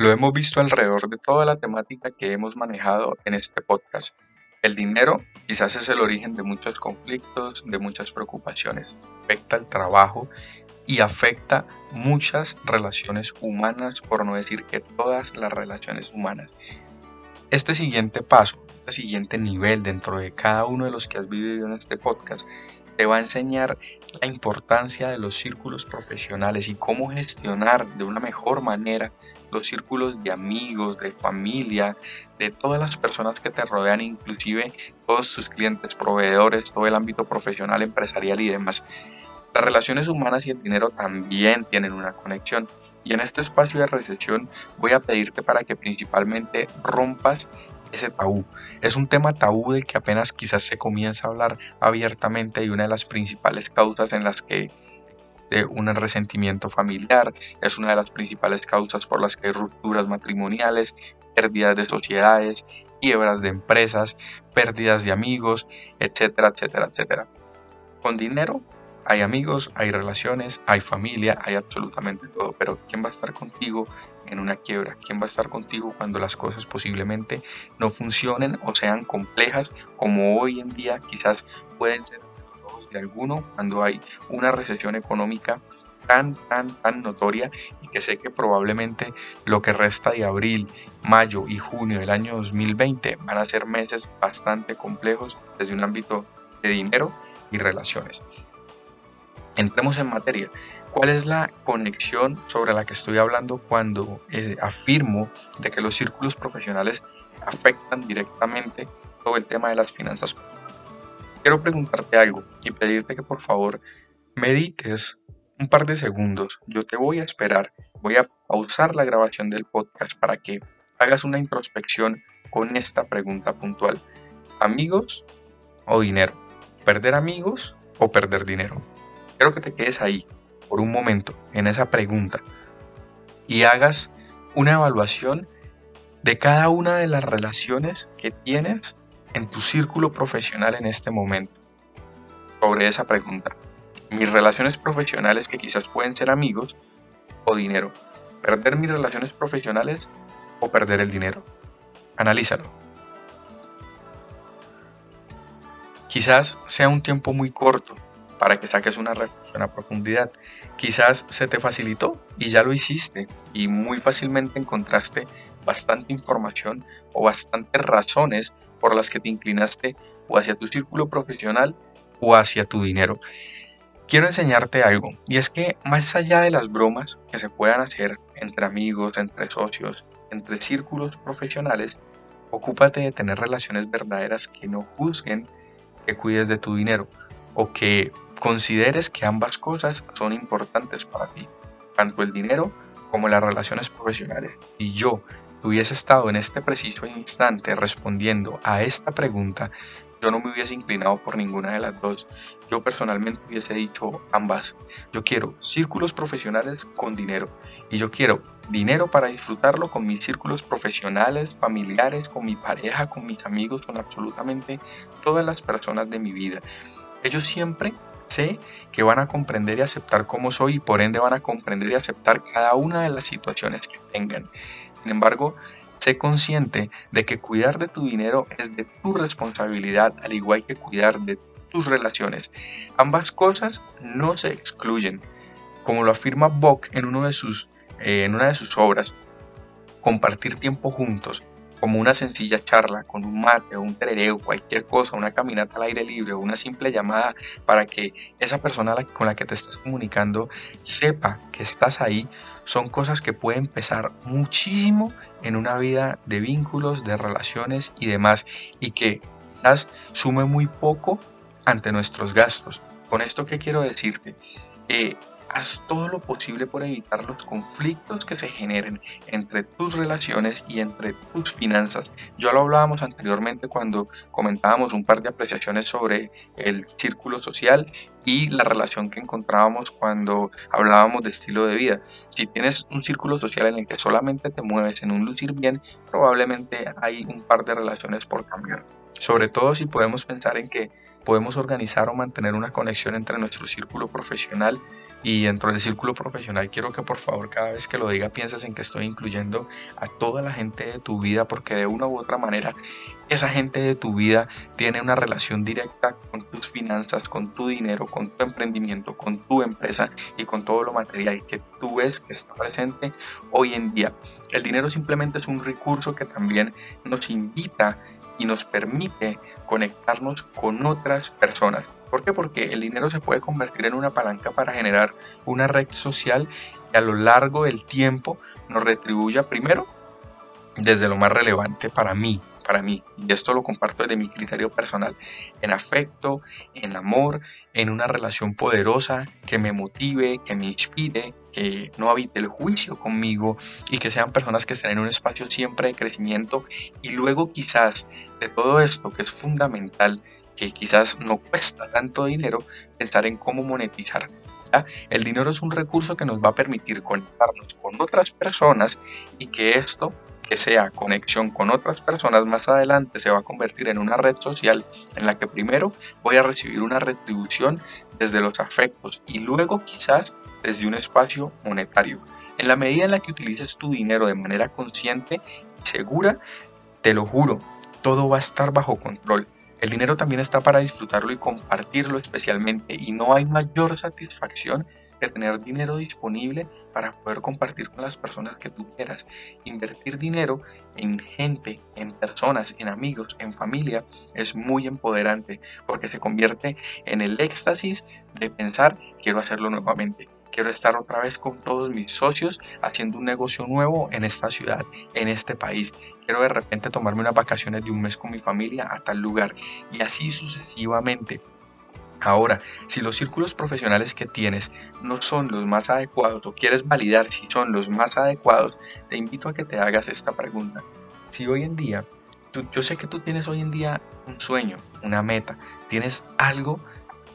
Lo hemos visto alrededor de toda la temática que hemos manejado en este podcast. El dinero quizás es el origen de muchos conflictos, de muchas preocupaciones. Afecta el trabajo y afecta muchas relaciones humanas, por no decir que todas las relaciones humanas. Este siguiente paso, este siguiente nivel dentro de cada uno de los que has vivido en este podcast, te va a enseñar la importancia de los círculos profesionales y cómo gestionar de una mejor manera los círculos de amigos, de familia, de todas las personas que te rodean, inclusive todos tus clientes, proveedores, todo el ámbito profesional, empresarial y demás. Las relaciones humanas y el dinero también tienen una conexión. Y en este espacio de recesión voy a pedirte para que principalmente rompas ese tabú. Es un tema tabú del que apenas quizás se comienza a hablar abiertamente y una de las principales causas en las que de un resentimiento familiar, es una de las principales causas por las que hay rupturas matrimoniales, pérdidas de sociedades, quiebras de empresas, pérdidas de amigos, etcétera, etcétera, etcétera. Con dinero hay amigos, hay relaciones, hay familia, hay absolutamente todo, pero ¿quién va a estar contigo en una quiebra? ¿Quién va a estar contigo cuando las cosas posiblemente no funcionen o sean complejas como hoy en día quizás pueden ser de alguno cuando hay una recesión económica tan, tan, tan notoria y que sé que probablemente lo que resta de abril, mayo y junio del año 2020 van a ser meses bastante complejos desde un ámbito de dinero y relaciones. Entremos en materia. ¿Cuál es la conexión sobre la que estoy hablando cuando eh, afirmo de que los círculos profesionales afectan directamente todo el tema de las finanzas? Quiero preguntarte algo y pedirte que por favor medites un par de segundos. Yo te voy a esperar, voy a pausar la grabación del podcast para que hagas una introspección con esta pregunta puntual. ¿Amigos o dinero? ¿Perder amigos o perder dinero? Quiero que te quedes ahí por un momento en esa pregunta y hagas una evaluación de cada una de las relaciones que tienes en tu círculo profesional en este momento sobre esa pregunta. Mis relaciones profesionales que quizás pueden ser amigos o dinero. Perder mis relaciones profesionales o perder el dinero. Analízalo. Quizás sea un tiempo muy corto para que saques una reflexión a profundidad. Quizás se te facilitó y ya lo hiciste y muy fácilmente encontraste bastante información o bastantes razones por las que te inclinaste o hacia tu círculo profesional o hacia tu dinero. Quiero enseñarte algo y es que más allá de las bromas que se puedan hacer entre amigos, entre socios, entre círculos profesionales, ocúpate de tener relaciones verdaderas que no juzguen que cuides de tu dinero o que consideres que ambas cosas son importantes para ti, tanto el dinero como las relaciones profesionales. Si yo hubiese estado en este preciso instante respondiendo a esta pregunta, yo no me hubiese inclinado por ninguna de las dos. Yo personalmente hubiese dicho ambas. Yo quiero círculos profesionales con dinero. Y yo quiero dinero para disfrutarlo con mis círculos profesionales, familiares, con mi pareja, con mis amigos, con absolutamente todas las personas de mi vida. Ellos siempre sé que van a comprender y aceptar cómo soy y por ende van a comprender y aceptar cada una de las situaciones que tengan. Sin embargo, sé consciente de que cuidar de tu dinero es de tu responsabilidad al igual que cuidar de tus relaciones. Ambas cosas no se excluyen. Como lo afirma Bock en, eh, en una de sus obras, compartir tiempo juntos como una sencilla charla con un mate o un terereo, cualquier cosa, una caminata al aire libre o una simple llamada para que esa persona con la que te estás comunicando sepa que estás ahí, son cosas que pueden pesar muchísimo en una vida de vínculos, de relaciones y demás, y que quizás sume muy poco ante nuestros gastos. Con esto, ¿qué quiero decirte? Eh, haz todo lo posible por evitar los conflictos que se generen entre tus relaciones y entre tus finanzas. Ya lo hablábamos anteriormente cuando comentábamos un par de apreciaciones sobre el círculo social y la relación que encontrábamos cuando hablábamos de estilo de vida. Si tienes un círculo social en el que solamente te mueves en un lucir bien, probablemente hay un par de relaciones por cambiar. Sobre todo si podemos pensar en que podemos organizar o mantener una conexión entre nuestro círculo profesional y dentro del círculo profesional quiero que por favor cada vez que lo diga pienses en que estoy incluyendo a toda la gente de tu vida porque de una u otra manera esa gente de tu vida tiene una relación directa con tus finanzas, con tu dinero, con tu emprendimiento, con tu empresa y con todo lo material que tú ves que está presente hoy en día. El dinero simplemente es un recurso que también nos invita y nos permite conectarnos con otras personas. ¿Por qué? Porque el dinero se puede convertir en una palanca para generar una red social que a lo largo del tiempo nos retribuya primero desde lo más relevante para mí, para mí, y esto lo comparto desde mi criterio personal, en afecto, en amor, en una relación poderosa que me motive, que me inspire, que no habite el juicio conmigo y que sean personas que estén en un espacio siempre de crecimiento y luego quizás de todo esto que es fundamental, que quizás no cuesta tanto dinero, pensar en cómo monetizar. El dinero es un recurso que nos va a permitir conectarnos con otras personas y que esto, que sea conexión con otras personas más adelante, se va a convertir en una red social en la que primero voy a recibir una retribución desde los afectos y luego quizás desde un espacio monetario. En la medida en la que utilices tu dinero de manera consciente y segura, te lo juro, todo va a estar bajo control. El dinero también está para disfrutarlo y compartirlo especialmente y no hay mayor satisfacción que tener dinero disponible para poder compartir con las personas que tú quieras. Invertir dinero en gente, en personas, en amigos, en familia es muy empoderante porque se convierte en el éxtasis de pensar quiero hacerlo nuevamente. Quiero estar otra vez con todos mis socios haciendo un negocio nuevo en esta ciudad, en este país. Quiero de repente tomarme unas vacaciones de un mes con mi familia a tal lugar y así sucesivamente. Ahora, si los círculos profesionales que tienes no son los más adecuados o quieres validar si son los más adecuados, te invito a que te hagas esta pregunta. Si hoy en día, yo sé que tú tienes hoy en día un sueño, una meta, tienes algo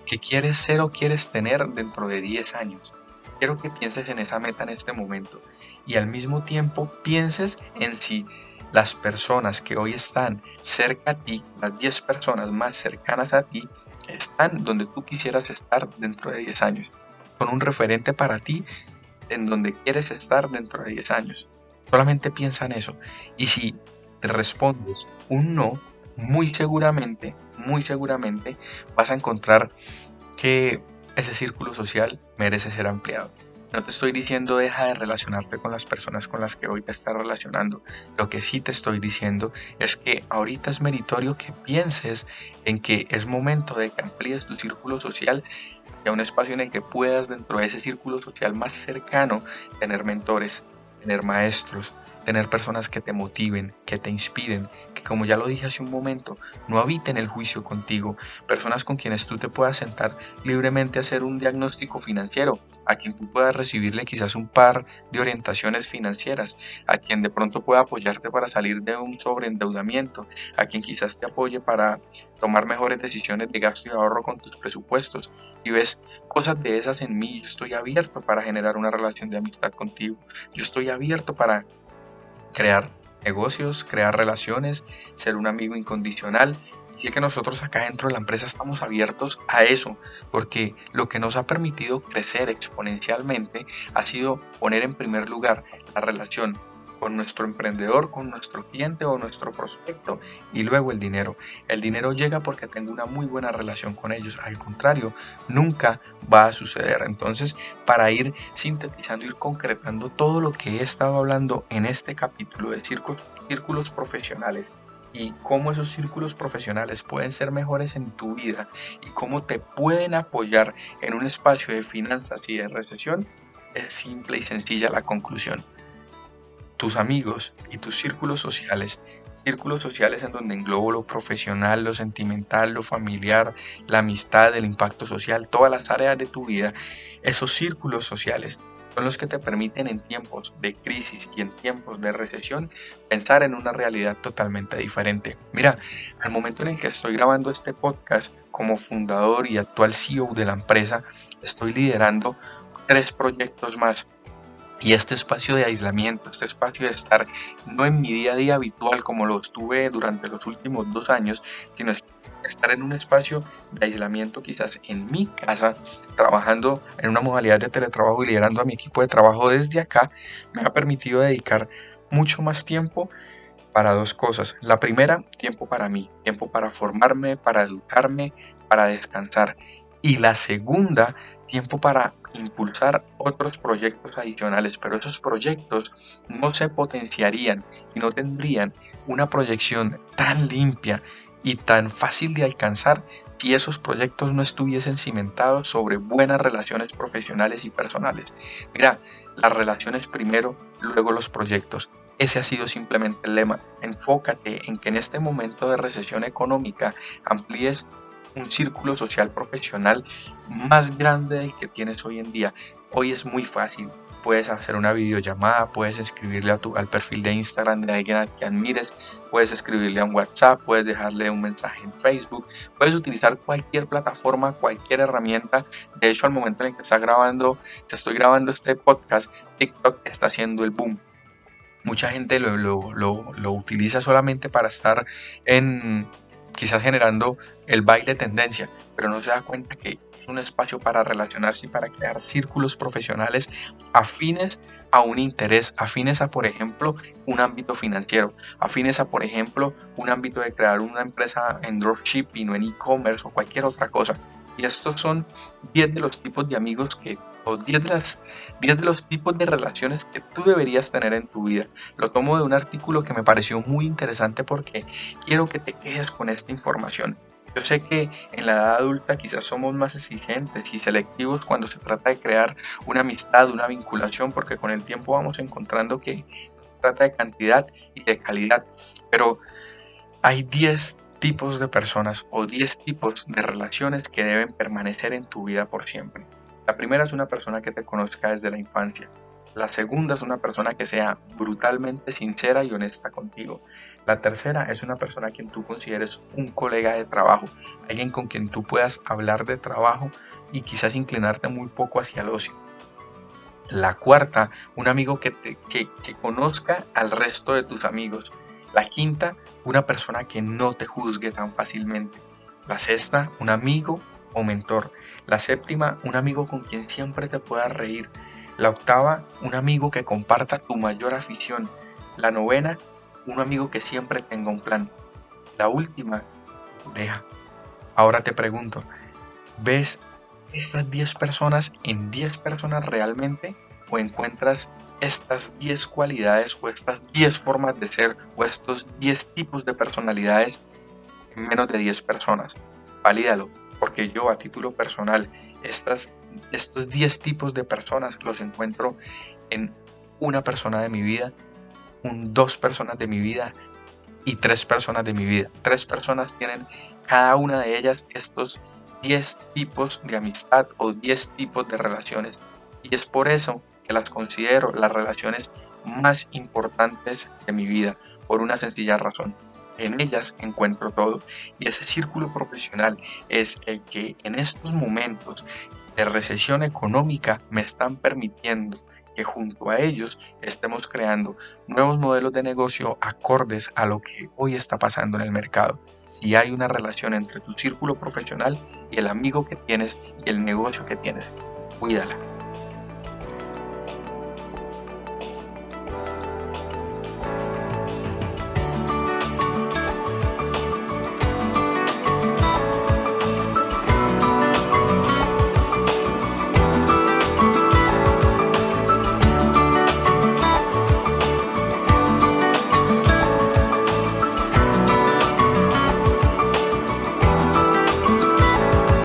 que quieres ser o quieres tener dentro de 10 años. Quiero que pienses en esa meta en este momento y al mismo tiempo pienses en si las personas que hoy están cerca a ti, las 10 personas más cercanas a ti, están donde tú quisieras estar dentro de 10 años. Son un referente para ti en donde quieres estar dentro de 10 años. Solamente piensa en eso. Y si te respondes un no, muy seguramente, muy seguramente vas a encontrar que ese círculo social merece ser ampliado. No te estoy diciendo deja de relacionarte con las personas con las que hoy te estás relacionando. Lo que sí te estoy diciendo es que ahorita es meritorio que pienses en que es momento de que amplíes tu círculo social a un espacio en el que puedas dentro de ese círculo social más cercano tener mentores, tener maestros, tener personas que te motiven, que te inspiren, que como ya lo dije hace un momento, no habiten el juicio contigo, personas con quienes tú te puedas sentar libremente a hacer un diagnóstico financiero, a quien tú puedas recibirle quizás un par de orientaciones financieras, a quien de pronto pueda apoyarte para salir de un sobreendeudamiento, a quien quizás te apoye para tomar mejores decisiones de gasto y ahorro con tus presupuestos. Y ves cosas de esas en mí, yo estoy abierto para generar una relación de amistad contigo, yo estoy abierto para crear negocios, crear relaciones, ser un amigo incondicional. Y sé que nosotros acá dentro de la empresa estamos abiertos a eso, porque lo que nos ha permitido crecer exponencialmente ha sido poner en primer lugar la relación con nuestro emprendedor, con nuestro cliente o nuestro prospecto y luego el dinero. El dinero llega porque tengo una muy buena relación con ellos. Al contrario, nunca va a suceder. Entonces, para ir sintetizando, ir concretando todo lo que he estado hablando en este capítulo de círculos, círculos profesionales y cómo esos círculos profesionales pueden ser mejores en tu vida y cómo te pueden apoyar en un espacio de finanzas y de recesión, es simple y sencilla la conclusión tus amigos y tus círculos sociales, círculos sociales en donde englobo lo profesional, lo sentimental, lo familiar, la amistad, el impacto social, todas las áreas de tu vida, esos círculos sociales son los que te permiten en tiempos de crisis y en tiempos de recesión pensar en una realidad totalmente diferente. Mira, al momento en el que estoy grabando este podcast como fundador y actual CEO de la empresa, estoy liderando tres proyectos más Y este espacio de aislamiento, este espacio de estar no en mi día a día habitual como lo estuve durante los últimos dos años, sino estar en un espacio de aislamiento quizás en mi casa, trabajando en una modalidad de teletrabajo y liderando a mi equipo de trabajo desde acá, me ha permitido dedicar mucho más tiempo para dos cosas. La primera, tiempo para mí, tiempo para formarme, para educarme, para descansar. Y la segunda, tiempo para impulsar otros proyectos adicionales, pero esos proyectos no se potenciarían y no tendrían una proyección tan limpia y tan fácil de alcanzar si esos proyectos no estuviesen cimentados sobre buenas relaciones profesionales y personales. Mira, las relaciones primero, luego los proyectos. Ese ha sido simplemente el lema. Enfócate en que en este momento de recesión económica amplíes un círculo social profesional más grande del que tienes hoy en día. Hoy es muy fácil. Puedes hacer una videollamada, puedes escribirle a tu, al perfil de Instagram de alguien a quien admires, puedes escribirle a WhatsApp, puedes dejarle un mensaje en Facebook, puedes utilizar cualquier plataforma, cualquier herramienta. De hecho, al momento en el que estás grabando, te estoy grabando este podcast, TikTok está haciendo el boom mucha gente lo, lo, lo, utiliza solamente para estar en, quizás generando el baile tendencia, pero no se da cuenta que es un espacio para relacionarse y para crear círculos profesionales afines a un interés, afines a, por ejemplo, un ámbito financiero, afines a, por ejemplo, un ámbito de crear una empresa en dropshipping o en e-commerce o cualquier otra cosa. Y estos son 10 de los tipos de amigos que, o 10 de, las, 10 de los tipos de relaciones que tú deberías tener en tu vida. Lo tomo de un artículo que me pareció muy interesante porque quiero que te quedes con esta información. Yo sé que en la edad adulta quizás somos más exigentes y selectivos cuando se trata de crear una amistad, una vinculación, porque con el tiempo vamos encontrando que se trata de cantidad y de calidad. Pero hay 10 tipos de personas o 10 tipos de relaciones que deben permanecer en tu vida por siempre. La primera es una persona que te conozca desde la infancia. La segunda es una persona que sea brutalmente sincera y honesta contigo. La tercera es una persona a quien tú consideres un colega de trabajo, alguien con quien tú puedas hablar de trabajo y quizás inclinarte muy poco hacia el ocio. La cuarta, un amigo que, que, que conozca al resto de tus amigos. La quinta, una persona que no te juzgue tan fácilmente. La sexta, un amigo o mentor. La séptima, un amigo con quien siempre te puedas reír. La octava, un amigo que comparta tu mayor afición. La novena, un amigo que siempre tenga un plan. La última, oreja. Ahora te pregunto, ¿ves estas 10 personas en 10 personas realmente o encuentras estas 10 cualidades o estas 10 formas de ser o estos 10 tipos de personalidades en menos de 10 personas. Valídalo, porque yo a título personal estas, estos 10 tipos de personas los encuentro en una persona de mi vida, un, dos personas de mi vida y tres personas de mi vida. Tres personas tienen cada una de ellas estos 10 tipos de amistad o 10 tipos de relaciones. Y es por eso que las considero las relaciones más importantes de mi vida, por una sencilla razón. En ellas encuentro todo y ese círculo profesional es el que en estos momentos de recesión económica me están permitiendo que junto a ellos estemos creando nuevos modelos de negocio acordes a lo que hoy está pasando en el mercado. Si hay una relación entre tu círculo profesional y el amigo que tienes y el negocio que tienes, cuídala.